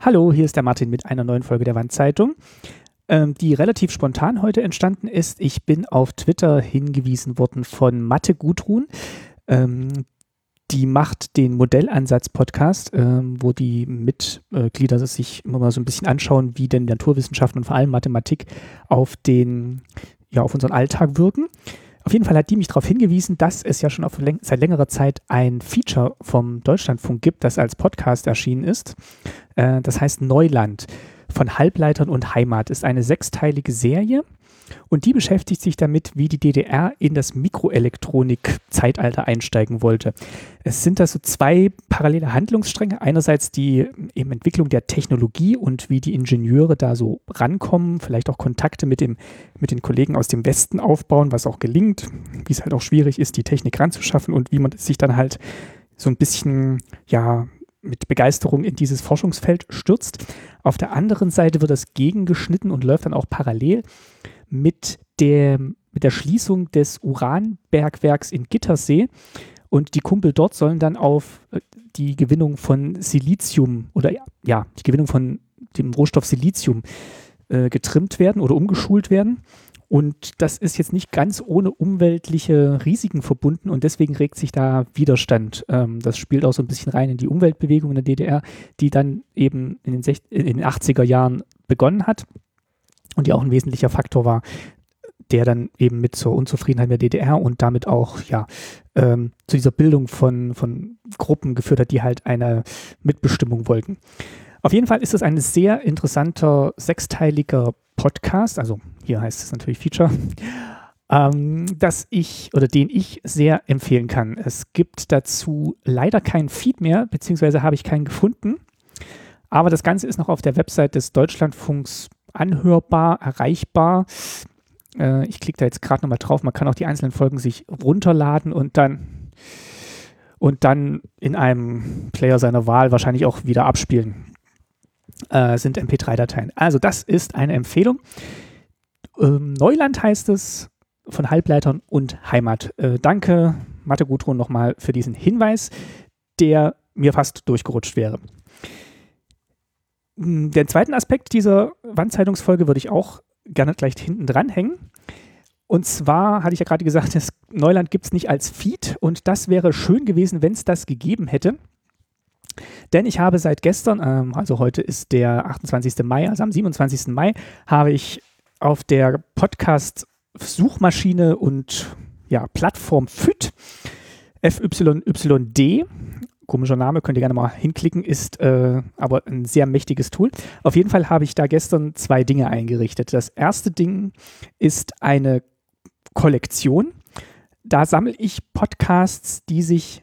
Hallo, hier ist der Martin mit einer neuen Folge der Wandzeitung, ähm, die relativ spontan heute entstanden ist. Ich bin auf Twitter hingewiesen worden von Mathe Gudrun. Ähm, die macht den Modellansatz-Podcast, ähm, wo die Mitglieder sich immer mal so ein bisschen anschauen, wie denn Naturwissenschaften und vor allem Mathematik auf den, ja, auf unseren Alltag wirken. Auf jeden Fall hat die mich darauf hingewiesen, dass es ja schon auf, seit längerer Zeit ein Feature vom Deutschlandfunk gibt, das als Podcast erschienen ist. Äh, das heißt Neuland von Halbleitern und Heimat. Ist eine sechsteilige Serie und die beschäftigt sich damit, wie die DDR in das Mikroelektronik-Zeitalter einsteigen wollte. Es sind da so zwei parallele Handlungsstränge. Einerseits die eben Entwicklung der Technologie und wie die Ingenieure da so rankommen, vielleicht auch Kontakte mit, dem, mit den Kollegen aus dem Westen aufbauen, was auch gelingt, wie es halt auch schwierig ist, die Technik ranzuschaffen und wie man sich dann halt so ein bisschen, ja, mit Begeisterung in dieses Forschungsfeld stürzt. Auf der anderen Seite wird das gegengeschnitten und läuft dann auch parallel mit der, mit der Schließung des Uranbergwerks in Gittersee. Und die Kumpel dort sollen dann auf äh, die Gewinnung von Silizium oder ja, die Gewinnung von dem Rohstoff Silizium äh, getrimmt werden oder umgeschult werden. Und das ist jetzt nicht ganz ohne umweltliche Risiken verbunden und deswegen regt sich da Widerstand. Ähm, das spielt auch so ein bisschen rein in die Umweltbewegung in der DDR, die dann eben in den, in den 80er Jahren begonnen hat und die auch ein wesentlicher Faktor war, der dann eben mit zur Unzufriedenheit der DDR und damit auch ja ähm, zu dieser Bildung von, von Gruppen geführt hat, die halt eine Mitbestimmung wollten. Auf jeden Fall ist es ein sehr interessanter sechsteiliger Podcast, also hier heißt es natürlich Feature, ähm, dass ich oder den ich sehr empfehlen kann. Es gibt dazu leider keinen Feed mehr, beziehungsweise habe ich keinen gefunden. Aber das Ganze ist noch auf der Website des Deutschlandfunks anhörbar, erreichbar. Äh, ich klicke da jetzt gerade nochmal drauf. Man kann auch die einzelnen Folgen sich runterladen und dann und dann in einem Player seiner Wahl wahrscheinlich auch wieder abspielen. Äh, sind MP3-Dateien. Also das ist eine Empfehlung. Ähm, Neuland heißt es von Halbleitern und Heimat. Äh, danke, Mathe Gudrun, nochmal für diesen Hinweis, der mir fast durchgerutscht wäre. Hm, den zweiten Aspekt dieser Wandzeitungsfolge würde ich auch gerne gleich hinten dranhängen. Und zwar hatte ich ja gerade gesagt, das Neuland gibt es nicht als Feed und das wäre schön gewesen, wenn es das gegeben hätte. Denn ich habe seit gestern, ähm, also heute ist der 28. Mai, also am 27. Mai, habe ich auf der Podcast-Suchmaschine und ja, Plattform FYD, FYYD, komischer Name, könnt ihr gerne mal hinklicken, ist äh, aber ein sehr mächtiges Tool. Auf jeden Fall habe ich da gestern zwei Dinge eingerichtet. Das erste Ding ist eine Kollektion. Da sammle ich Podcasts, die sich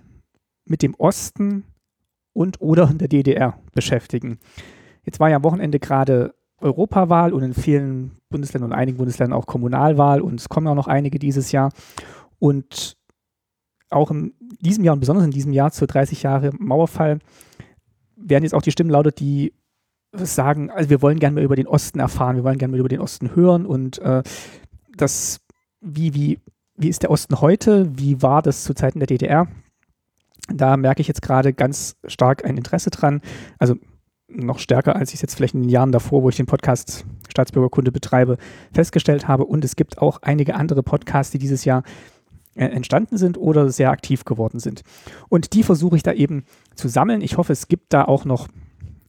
mit dem Osten und oder der DDR beschäftigen. Jetzt war ja am Wochenende gerade Europawahl und in vielen Bundesländern und einigen Bundesländern auch Kommunalwahl und es kommen auch noch einige dieses Jahr. Und auch in diesem Jahr und besonders in diesem Jahr zu 30 Jahre Mauerfall werden jetzt auch die Stimmen lauter, die sagen, also wir wollen gerne mehr über den Osten erfahren, wir wollen gerne mehr über den Osten hören und äh, das, wie, wie, wie ist der Osten heute, wie war das zu Zeiten der DDR? Da merke ich jetzt gerade ganz stark ein Interesse dran. Also noch stärker, als ich es jetzt vielleicht in den Jahren davor, wo ich den Podcast Staatsbürgerkunde betreibe, festgestellt habe. Und es gibt auch einige andere Podcasts, die dieses Jahr entstanden sind oder sehr aktiv geworden sind. Und die versuche ich da eben zu sammeln. Ich hoffe, es gibt da auch noch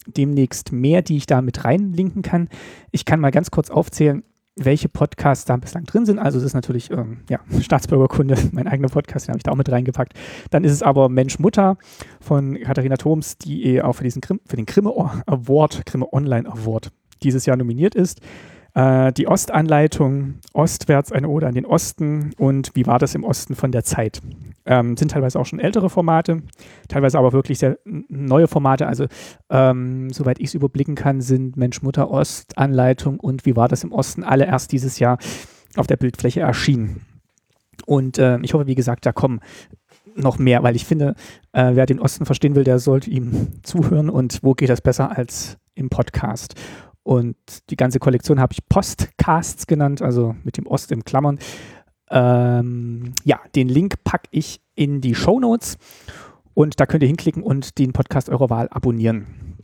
demnächst mehr, die ich da mit reinlinken kann. Ich kann mal ganz kurz aufzählen, welche Podcasts da bislang drin sind. Also es ist natürlich ähm, ja, Staatsbürgerkunde, mein eigener Podcast, den habe ich da auch mit reingepackt. Dann ist es aber Mensch Mutter von Katharina Thoms, die eh auch für, diesen Grimm, für den Grimme Award, Grimme Online Award dieses Jahr nominiert ist. Äh, die Ostanleitung, Ostwärts eine Ode an den Osten und wie war das im Osten von der Zeit. Ähm, sind teilweise auch schon ältere Formate, teilweise aber wirklich sehr neue Formate. Also ähm, soweit ich es überblicken kann, sind Mensch, Mutter, Ostanleitung und wie war das im Osten alle erst dieses Jahr auf der Bildfläche erschienen. Und äh, ich hoffe, wie gesagt, da kommen noch mehr, weil ich finde, äh, wer den Osten verstehen will, der sollte ihm zuhören und wo geht das besser als im Podcast. Und die ganze Kollektion habe ich Postcasts genannt, also mit dem Ost im Klammern. Ähm, ja, den Link packe ich in die Show Notes und da könnt ihr hinklicken und den Podcast eurer Wahl abonnieren.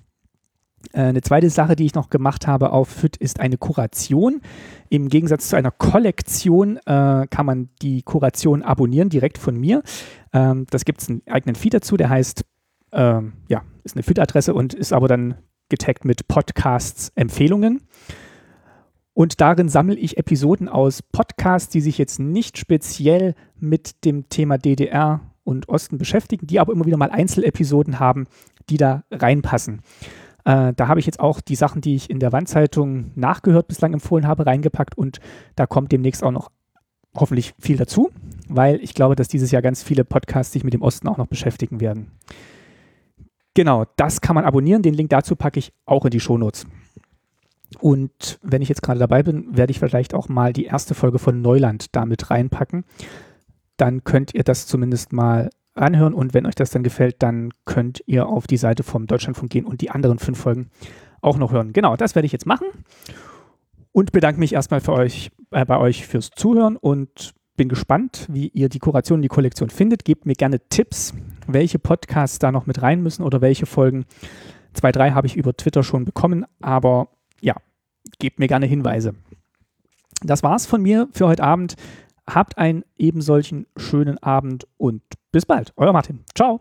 Äh, eine zweite Sache, die ich noch gemacht habe auf FIT, ist eine Kuration. Im Gegensatz zu einer Kollektion äh, kann man die Kuration abonnieren, direkt von mir. Ähm, das gibt es einen eigenen Feed dazu, der heißt, ähm, ja, ist eine FIT-Adresse und ist aber dann getaggt mit Podcasts-Empfehlungen. Und darin sammle ich Episoden aus Podcasts, die sich jetzt nicht speziell mit dem Thema DDR und Osten beschäftigen, die aber immer wieder mal Einzelepisoden haben, die da reinpassen. Äh, da habe ich jetzt auch die Sachen, die ich in der Wandzeitung nachgehört bislang empfohlen habe, reingepackt und da kommt demnächst auch noch hoffentlich viel dazu, weil ich glaube, dass dieses Jahr ganz viele Podcasts sich mit dem Osten auch noch beschäftigen werden. Genau, das kann man abonnieren. Den Link dazu packe ich auch in die Shownotes. Und wenn ich jetzt gerade dabei bin, werde ich vielleicht auch mal die erste Folge von Neuland damit reinpacken. Dann könnt ihr das zumindest mal anhören und wenn euch das dann gefällt, dann könnt ihr auf die Seite vom Deutschlandfunk gehen und die anderen fünf Folgen auch noch hören. Genau, das werde ich jetzt machen und bedanke mich erstmal für euch, äh, bei euch fürs Zuhören und bin gespannt, wie ihr die Kuration, die Kollektion findet. Gebt mir gerne Tipps, welche Podcasts da noch mit rein müssen oder welche Folgen. Zwei, drei habe ich über Twitter schon bekommen, aber ja, gebt mir gerne Hinweise. Das war's von mir für heute Abend. Habt einen ebensolchen schönen Abend und bis bald. Euer Martin. Ciao.